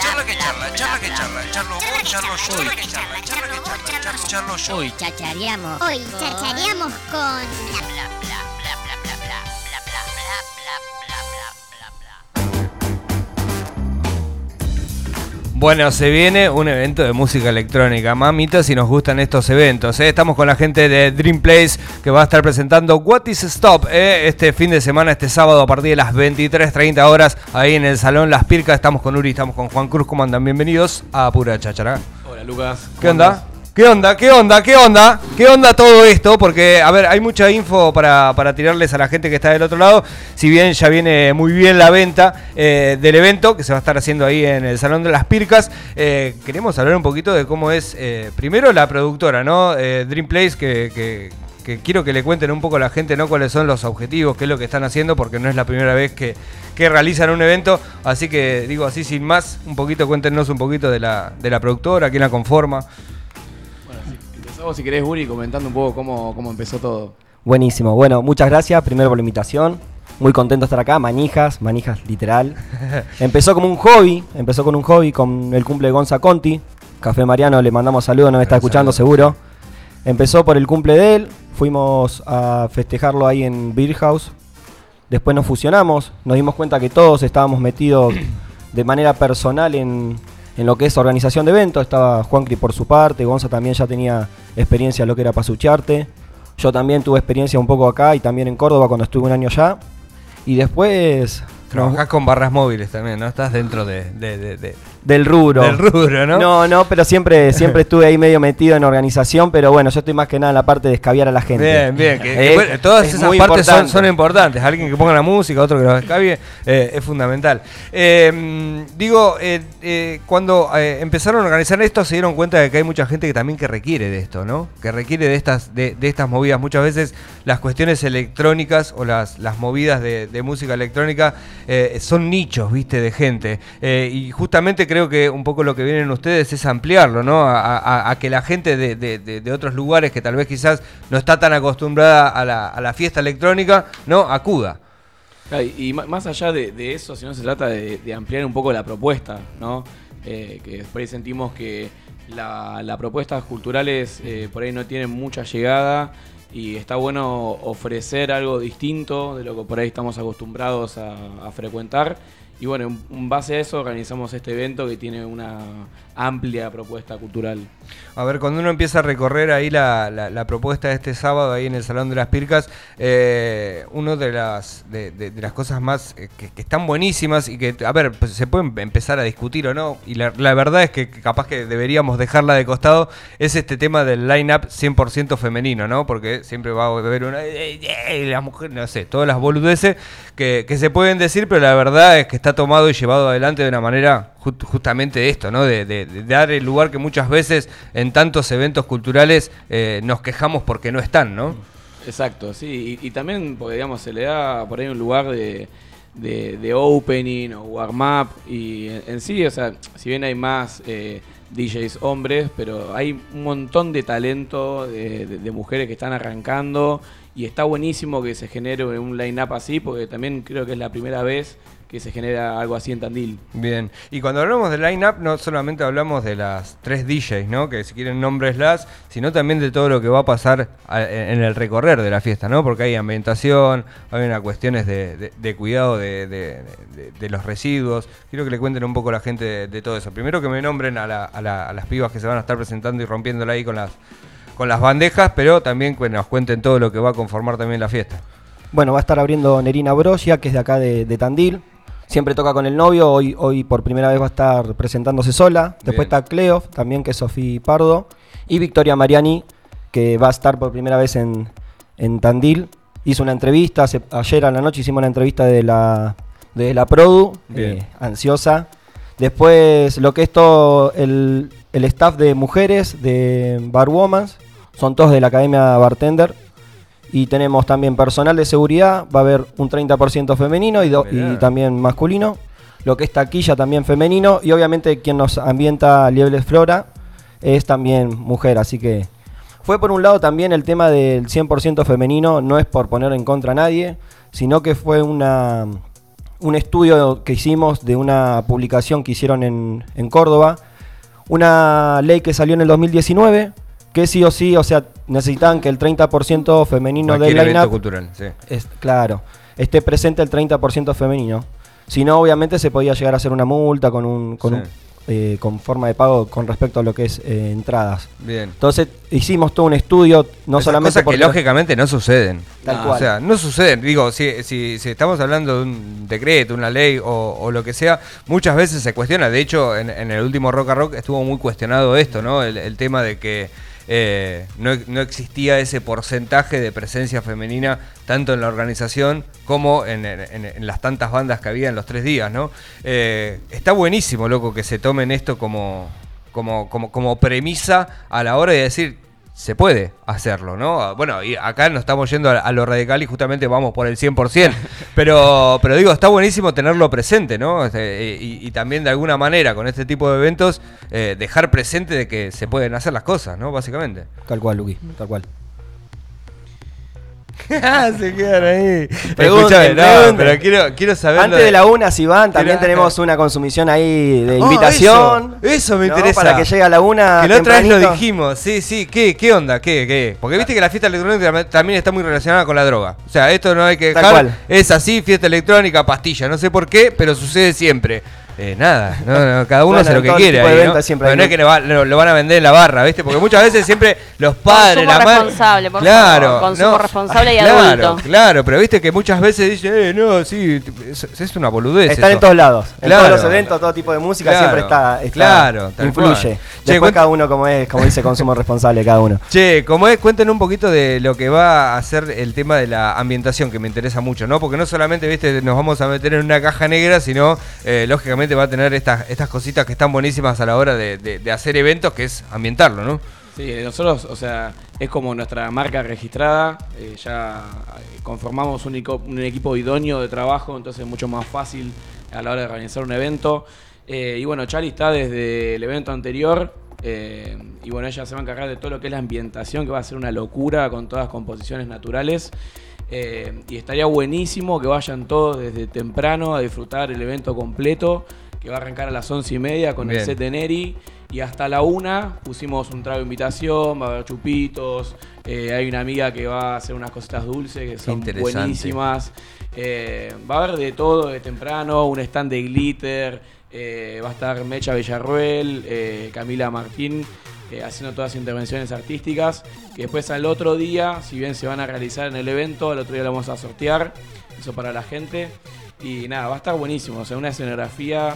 Charla que charla, charla que charla, charlo vos, charlo yo, charla que charla, charla que charla, charlo, charlo yo. Hoy chachareamos. Hoy chachareamos con Bueno, se viene un evento de música electrónica. Mamita, si nos gustan estos eventos. ¿eh? Estamos con la gente de Dream Place que va a estar presentando What is Stop ¿eh? este fin de semana, este sábado a partir de las 23.30 horas, ahí en el Salón Las Pircas. Estamos con Uri, estamos con Juan Cruz. ¿Cómo andan? Bienvenidos a Pura Chachara. Hola Lucas. ¿Qué onda? ¿Qué onda? ¿Qué onda? ¿Qué onda? ¿Qué onda todo esto? Porque, a ver, hay mucha info para, para tirarles a la gente que está del otro lado. Si bien ya viene muy bien la venta eh, del evento, que se va a estar haciendo ahí en el Salón de las Pircas, eh, queremos hablar un poquito de cómo es, eh, primero, la productora, ¿no? Dream Place, que, que- que quiero que le cuenten un poco a la gente, ¿no? Cuáles son los objetivos, qué es lo que están haciendo, porque no es la primera vez que, que realizan un evento. Así que, digo así, sin más, un poquito, cuéntenos un poquito de la, de la productora, quién la conforma. Empezamos si querés, Uri, comentando un poco cómo, cómo empezó todo. Buenísimo. Bueno, muchas gracias primero por la invitación. Muy contento de estar acá. Manijas, manijas literal. empezó como un hobby, empezó con un hobby con el cumple de Gonza Conti. Café Mariano, le mandamos saludos, nos está escuchando seguro. Empezó por el cumple de él, fuimos a festejarlo ahí en Beer House. Después nos fusionamos, nos dimos cuenta que todos estábamos metidos de manera personal en, en lo que es organización de eventos. Estaba Juancri por su parte, Gonza también ya tenía experiencia en lo que era Pasucharte. Yo también tuve experiencia un poco acá y también en Córdoba cuando estuve un año allá. Y después... Trabajás con barras móviles también, ¿no? Estás dentro de, de- de- de- del rubro. del rubro, ¿no? No, no, pero siempre, siempre estuve ahí medio metido en organización, pero bueno, yo estoy más que nada en la parte de escabiar a la gente. Bien, bien. Que, Eh, todas es esas partes son, importante. son importantes. Alguien que ponga la música, otro que lo escabie, eh, es fundamental. Eh, digo, cuando empezaron a organizar esto, se dieron cuenta de que hay mucha gente que también que requiere de esto, ¿no? Que requiere de estas, de, de estas movidas. Muchas veces las cuestiones electrónicas o las, las movidas de, de música electrónica son nichos, ¿viste? De gente. Y justamente creo que un poco lo que vienen ustedes es ampliarlo, ¿no? A, que la gente de, otros lugares que tal vez quizás no está tan acostumbrada a la, fiesta electrónica, ¿no? Acuda. Y más allá de, eso, si no se trata de, ampliar un poco la propuesta, ¿no? Eh, que por ahí sentimos que la, la propuestas culturales eh, por ahí no tienen mucha llegada y está bueno ofrecer algo distinto de lo que por ahí estamos acostumbrados a frecuentar. Y bueno, en, base a eso organizamos este evento que tiene una amplia propuesta cultural. A ver, cuando uno empieza a recorrer ahí la, la- la propuesta de este sábado ahí en el Salón de las Pircas, eh, una de las, de, las cosas más eh, que, están buenísimas y que, a ver, pues se pueden empezar a discutir o no, y la, verdad es que capaz que deberíamos dejarla de costado, es este tema del line-up 100% femenino, ¿no? Porque siempre va a haber una... "Eh, eh", las mujeres, no sé, todas las boludeces que se pueden decir, pero la verdad es que está tomado y llevado adelante de una manera ju- justamente esto, ¿no? De, dar el lugar que muchas veces en tantos eventos culturales eh, nos quejamos porque no están, ¿no? Exacto, sí, y, también, porque digamos, se le da por ahí un lugar de, de, opening o warm-up, y en, sí, o sea, si bien hay más eh, DJs hombres, pero hay un montón de talento de mujeres que están arrancando, y está buenísimo que se genere un line-up así, porque también creo que es la primera vez que se genera algo así en Tandil. Bien, y cuando hablamos de line-up no solamente hablamos de las tres DJs, ¿no? Que si quieren las, sino también de todo lo que va a pasar en el recorrer de la fiesta, ¿no? Porque hay ambientación, hay unas cuestiones de, cuidado de, los residuos. Quiero que le cuenten un poco a la gente de, de todo eso. Primero que me nombren a, la- a la- a las pibas que se van a estar presentando y rompiéndola ahí con las, con las bandejas, pero también que nos cuenten todo lo que va a conformar también la fiesta. Bueno, va a estar abriendo Nerina Brosia, que es de acá de, de Tandil. Siempre toca con el novio, hoy, hoy por primera vez va a estar presentándose sola. Después Bien. está Cleo, también que es Sofía Pardo. Y Victoria Mariani, que va a estar por primera vez en, en Tandil. Hizo una entrevista, hace- ayer a la noche hicimos una entrevista de la, de la Produ, eh, ansiosa. Después lo que es todo el, el staff de mujeres, de Barwomans, son todos de la Academia Bartender. Y tenemos también personal de seguridad, va a haber un 30% femenino y, do- y también masculino. Lo que es taquilla también femenino. Y obviamente quien nos ambienta Liebles Flora es también mujer. Así que fue por un lado también el tema del 100% femenino, no es por poner en contra a nadie, sino que fue una, un estudio que hicimos de una publicación que hicieron en, en Córdoba, una ley que salió en el 2019, que sí o sí, o sea, necesitaban que el 30% femenino del line-up cultural, sí. es, claro, esté presente el 30% femenino. Si no, obviamente se podía llegar a hacer una multa con un, con, Sí. un, eh, con forma de pago con respecto a lo que es eh, entradas. Bien. Entonces hicimos todo un estudio, no Esas solamente cosas que porque- lógicamente no suceden. Tal No, cual. O sea, no suceden. Digo, si, si, si estamos hablando de un decreto, una ley o, o lo que sea, muchas veces se cuestiona. De hecho, en, en el último Rock a Rock estuvo muy cuestionado esto, ¿no? El, el tema de que eh, no, no existía ese porcentaje de presencia femenina tanto en la organización como en, las tantas bandas que había en los tres días, ¿no? Eh, está buenísimo, loco, que se tomen esto como, como, como, como premisa a la hora de decir, se puede hacerlo, ¿no? Bueno, y acá nos estamos yendo a, a lo radical y justamente vamos por el 100%, pero, pero digo, está buenísimo tenerlo presente, ¿no? Este, y, y también de alguna manera con este tipo de eventos eh, dejar presente de que se pueden hacer las cosas, ¿no? Básicamente. Tal cual, Luqui, tal cual. se quedan ahí. Escuchame, no, pero quiero, quiero saber... Antes de la una, si van, también Quiero- tenemos una consumición ahí de Oh, invitación. eso, eso me ¿no? interesa. Para que llegue a la una. Que la otra vez lo dijimos, sí, sí, ¿qué, qué onda? ¿Qué, qué? Porque viste que la fiesta electrónica tam- también está muy relacionada con la droga. O sea, esto no hay que dejar. Es así, fiesta electrónica, pastilla. No sé por qué, pero sucede siempre. Eh, nada, no, no, cada uno hace lo en que quiere. ahí, ¿no? Pero no es que lo, va- lo- lo van a vender en la barra, ¿viste? Porque muchas veces siempre los padres, Consumo la madre. responsable, por claro, favor, consumo responsable y claro, adulto. Claro, pero viste que muchas veces dicen, eh, no, sí, es, es una boludez. Están eso. en todos lados. En Claro. todos los eventos, todo tipo de música Claro, siempre está. está- claro, influye. Che, Después cada uno, como es, como dice, consumo responsable cada uno. Che, como es, cuenten un poquito de lo que va a ser el tema de la ambientación, que me interesa mucho, ¿no? Porque no solamente, viste, nos vamos a meter en una caja negra, sino, eh, lógicamente, va a tener estas, estas cositas que están buenísimas a la hora de, de- hacer eventos, que es ambientarlo, ¿no? Sí, nosotros, o sea, es como nuestra marca registrada, eh, ya eh, conformamos un, un equipo idóneo de trabajo, entonces es mucho más fácil a la hora de organizar un evento. Eh, y bueno, Charlie está desde el evento anterior, y bueno, ella se va a encargar de todo lo que es la ambientación, que va a ser una locura con todas composiciones naturales. Eh, y estaría buenísimo que vayan todos desde temprano a disfrutar el evento completo, que va a arrancar a las once y media con Bien. el set de Neri. Y hasta la una pusimos un trago de invitación, va a haber chupitos. eh, hay una amiga que va a hacer unas cositas dulces que son buenísimas. eh, va a haber de todo de temprano, un stand de glitter. Eh, va a estar Mecha Villarruel, eh, Camila Martín eh, haciendo todas las intervenciones artísticas. Que después al otro día, si bien se van a realizar en el evento, al otro día lo vamos a sortear. Eso para la gente. Y nada, va a estar buenísimo. O sea, una escenografía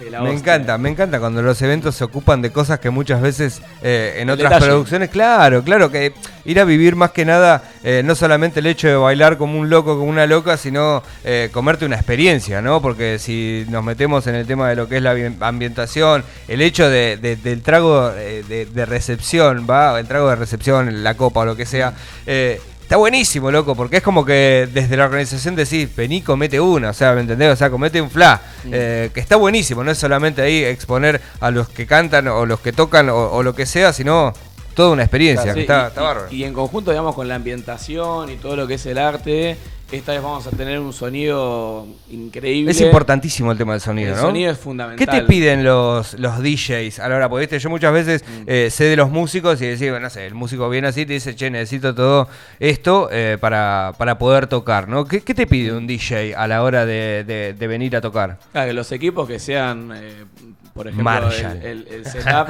de la Me hostia. encanta, me encanta cuando los eventos se ocupan de cosas que muchas veces eh, en El otras detalle. producciones, claro, claro, que ir a vivir más que nada, eh, no solamente el hecho de bailar como un loco, como una loca, sino eh, comerte una experiencia, ¿no? Porque si nos metemos en el tema de lo que es la ambi- ambientación, el hecho de- de- del trago de, de recepción, ¿va? El trago de recepción, la copa o lo que sea. eh, Está buenísimo, loco, porque es como que desde la organización decís, vení, comete una, o sea, ¿me entendés? O sea, comete un fla, eh, que está buenísimo, no es solamente ahí exponer a los que cantan o los que tocan o, o lo que sea, sino toda una experiencia, Sí, que está, y, está y- bárbaro. y en conjunto, digamos, con la ambientación y todo lo que es el arte, esta vez vamos a tener un sonido increíble. Es importantísimo el tema del sonido, El ¿no? sonido es ¿Qué fundamental. te piden los, los DJs a la hora? Porque ¿viste? yo muchas veces Mm. eh, sé de los músicos y decís, bueno, no sé, el músico viene así y te dice, che, necesito todo esto eh, para, para poder tocar, ¿no? ¿Qué, qué te pide un DJ a la hora de, de- de venir a tocar? Claro, que los equipos que sean, eh, por ejemplo, el, el- el setup,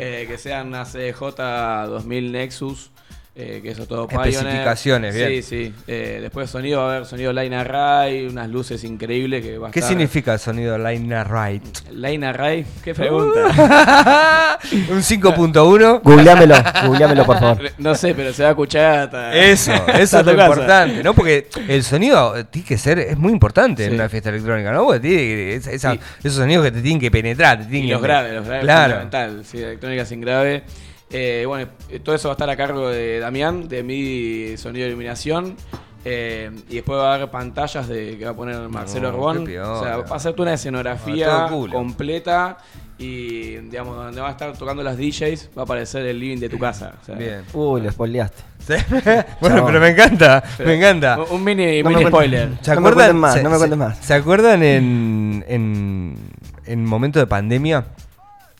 que sean una CJ 2000 Nexus, eh, que eso todo Pioneer. Especificaciones, bien. Sí, sí. Eh, después sonido, va a haber sonido Line Array, unas luces increíbles que va a ¿Qué estar- significa el sonido Line Right? Line Array, qué pregunta. un 5.1. Googleámelo, googleámelo por favor. no sé, pero se va a escuchar hasta... Eso, eso hasta es lo importante, ¿no? Porque el sonido tiene que ser, es muy importante en una fiesta electrónica, ¿no? Porque tiene, esa- esa- Sí. esos sonidos que te tienen que penetrar, te Y tienen los que- graves, los graves Claro. fundamental, sí, electrónica sin grave. Eh, bueno, eh, todo eso va a estar a cargo de Damián, de mi sonido de iluminación. Eh, y después va a haber pantallas de, que va a poner Marcelo No, Orbón. O sea, va a ser toda una escenografía completa Y, digamos, donde va a estar tocando las DJs, va a aparecer el living de tu casa. o sea, Bien. Uy, lo spoileaste. Sí. bueno, Chabón. pero me encanta, pero- me encanta. Un mini, No spoiler. ¿Se No me acuerdan? cuenten más, se- no me cuenten más. ¿Se acuerdan en, en, en momento de pandemia?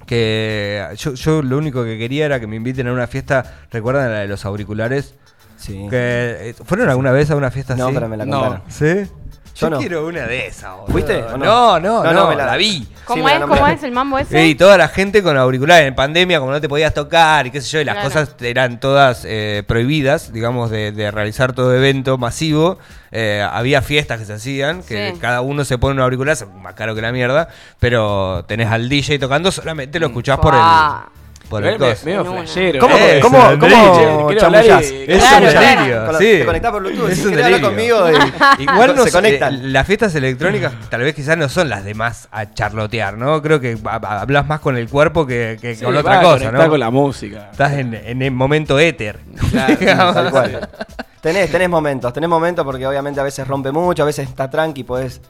Que yo, yo lo único que quería era que me inviten a una fiesta. ¿Recuerdan la de los auriculares? Sí. Que, eh, ¿Fueron alguna vez a una fiesta No, así? pero me la No. contaron. ¿Sí? Yo, no. quiero una de esas. boludo. ¿Fuiste o no? No, no, no, No, no, me la, la- vi. Sí, ¿Cómo me la es? ¿Cómo es el mambo ese? Y toda la gente con auriculares. En pandemia, como no te podías tocar y qué sé yo, y las Claro. cosas eran todas eh, prohibidas, digamos, de, de realizar todo evento masivo. eh, había fiestas que se hacían, que Sí. cada uno se pone un auricular, es más caro que la mierda, pero tenés al DJ tocando, solamente lo escuchás por el, Fua. Por el Igual me- coso. medio En una. flashero. ¿Cómo, Eh, cómo, es un cómo delirio. Y-? Es Claro, un sí. Te conectás por Bluetooth, Es un delirio. conmigo y Igual no se sé, conectan. eh, las fiestas electrónicas tal vez quizás no son las de más a charlotear, ¿no? Creo que hablas más con el cuerpo que, que Sí, con va otra cosa, ¿no? con la música. Estás en, en el momento éter. Claro, Digamos. Tal cual. Tenés, tenés momentos, tenés momentos porque obviamente a veces rompe mucho, a veces está tranqui, podés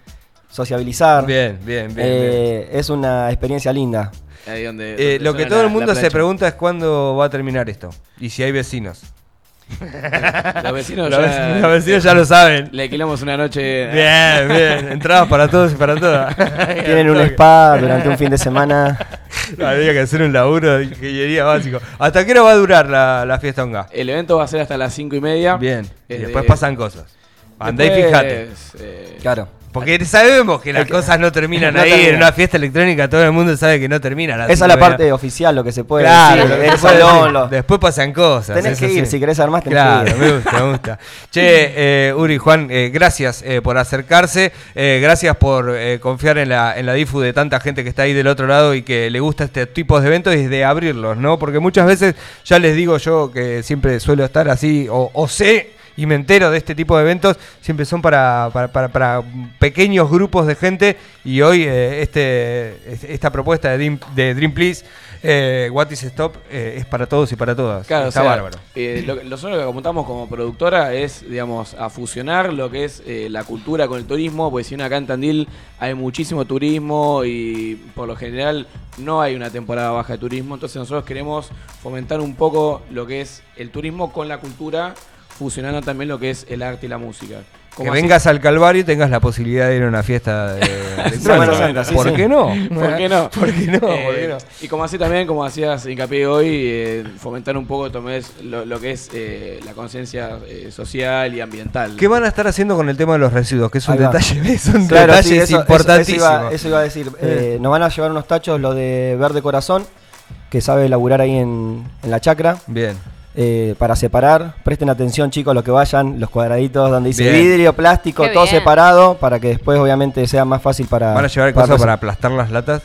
sociabilizar. Bien, bien, bien. bien. Eh, Es una experiencia linda. Ahí donde, Eh, donde lo que todo la- el mundo se pregunta es cuándo va a terminar esto. Y si hay vecinos. Los vecinos Los ya, vecinos, los vecinos ya lo saben. Le alquilamos una noche. Bien, bien. Entradas para todos y para todas. Tienen un spa durante un fin de semana. Había que hacer un laburo de ingeniería básico. ¿Hasta qué hora va a durar la, la fiesta onga? El evento va a ser hasta las 5 y media. Bien. Y Eh, después de- pasan cosas. Andá y fíjate. eh, Claro. Porque sabemos que las cosas no terminan No ahí. En una fiesta electrónica todo el mundo sabe que no termina. a las Esa es la parte oficial, lo que se puede Claro, decir. puede salón, lo- Después pasan cosas. Tenés que ir, sí. si querés armar tenés Claro, que ir. me gusta, me gusta. Che, eh, Uri, Juan, eh, gracias eh, por acercarse, gracias por confiar en la, en la difu de tanta gente que está ahí del otro lado y que le gusta este tipo de eventos y de abrirlos, ¿no? Porque muchas veces, ya les digo yo que siempre suelo estar así, o, o sé y me entero de este tipo de eventos, siempre son para, para, para- para pequeños grupos de gente y hoy eh, este, esta propuesta de Dream, de Dream Please, eh, What is Stop, eh, es para todos y para todas. Claro, Está o sea, bárbaro. eh, lo, nosotros lo que apuntamos como productora es, digamos, a fusionar lo que es la cultura con el turismo, porque si uno acá en Tandil hay muchísimo turismo y por lo general no hay una temporada baja de turismo, entonces nosotros queremos fomentar un poco lo que es el turismo con la cultura, fusionando también lo que es el arte y la música. Que así- vengas al Calvario y tengas la posibilidad de ir a una fiesta de Santa, sí, ¿Por sí. qué no? ¿Por qué no? ¿Por qué no? ¿Por Eh, qué no? Y como así también, como hacías hincapié hoy, eh, fomentar un poco tomés, lo, lo que es eh, la conciencia eh, social y ambiental. ¿Qué van a estar haciendo con el tema de los residuos? Que es un detalle, es un Claro, detalle sí, eso, importantísimo. Eso, iba, eso iba a decir. Eh, nos van a llevar unos tachos, lo de Verde Corazón, que sabe laburar ahí en, en la chacra, Bien. Eh, para separar. Presten atención, chicos, los que vayan, los cuadraditos donde dice Bien. vidrio, plástico, Qué todo bien. separado, para que después, obviamente, sea más fácil para. ¿Van a llevar cosas reci- para aplastar las latas?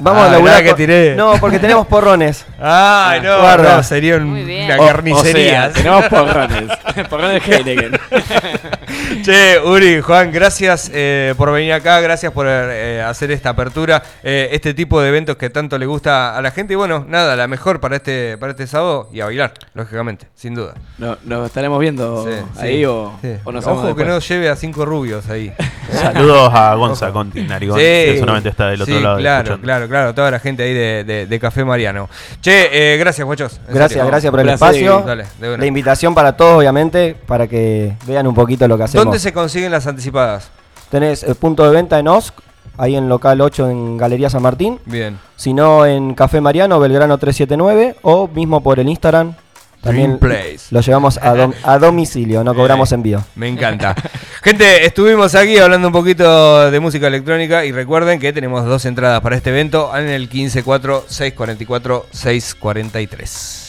Vamos Ah, a laburar. que tiré. No, porque tenemos porrones. Ay, no, guarda. no, sería un- una O- carnicería. o sea, tenemos porrones. porrones Heineken. Che, Uri, Juan, gracias eh, por venir acá, gracias por eh, hacer esta apertura, eh, este tipo de eventos que tanto le gusta a la gente. Y bueno, nada, la mejor para este, para este sábado y a bailar, lógicamente, sin duda. No, ¿Nos estaremos viendo Sí, ahí sí, o, sí. o nos Ojo que no lleve a cinco rubios ahí. Saludos a Gonza Conti Narigón, que solamente está del otro sí, lado. Claro, escuchando. claro, claro, toda la gente ahí de, de- de Café Mariano. Che, eh, gracias, en Gracias, serio. gracias por el espacio. Dale. La invitación para todos, obviamente, para que vean un poquito lo que hacemos. ¿Dónde se consiguen las anticipadas? Tenés el punto de venta en OSC, ahí en local 8 en Galería San Martín. Bien. Si no, en Café Mariano, Belgrano 379, o mismo por el Instagram. También Place. lo llevamos a, dom- a domicilio, no cobramos envío. Me encanta. Gente, estuvimos aquí hablando un poquito de música electrónica y recuerden que tenemos dos entradas para este evento en el 154-644-643.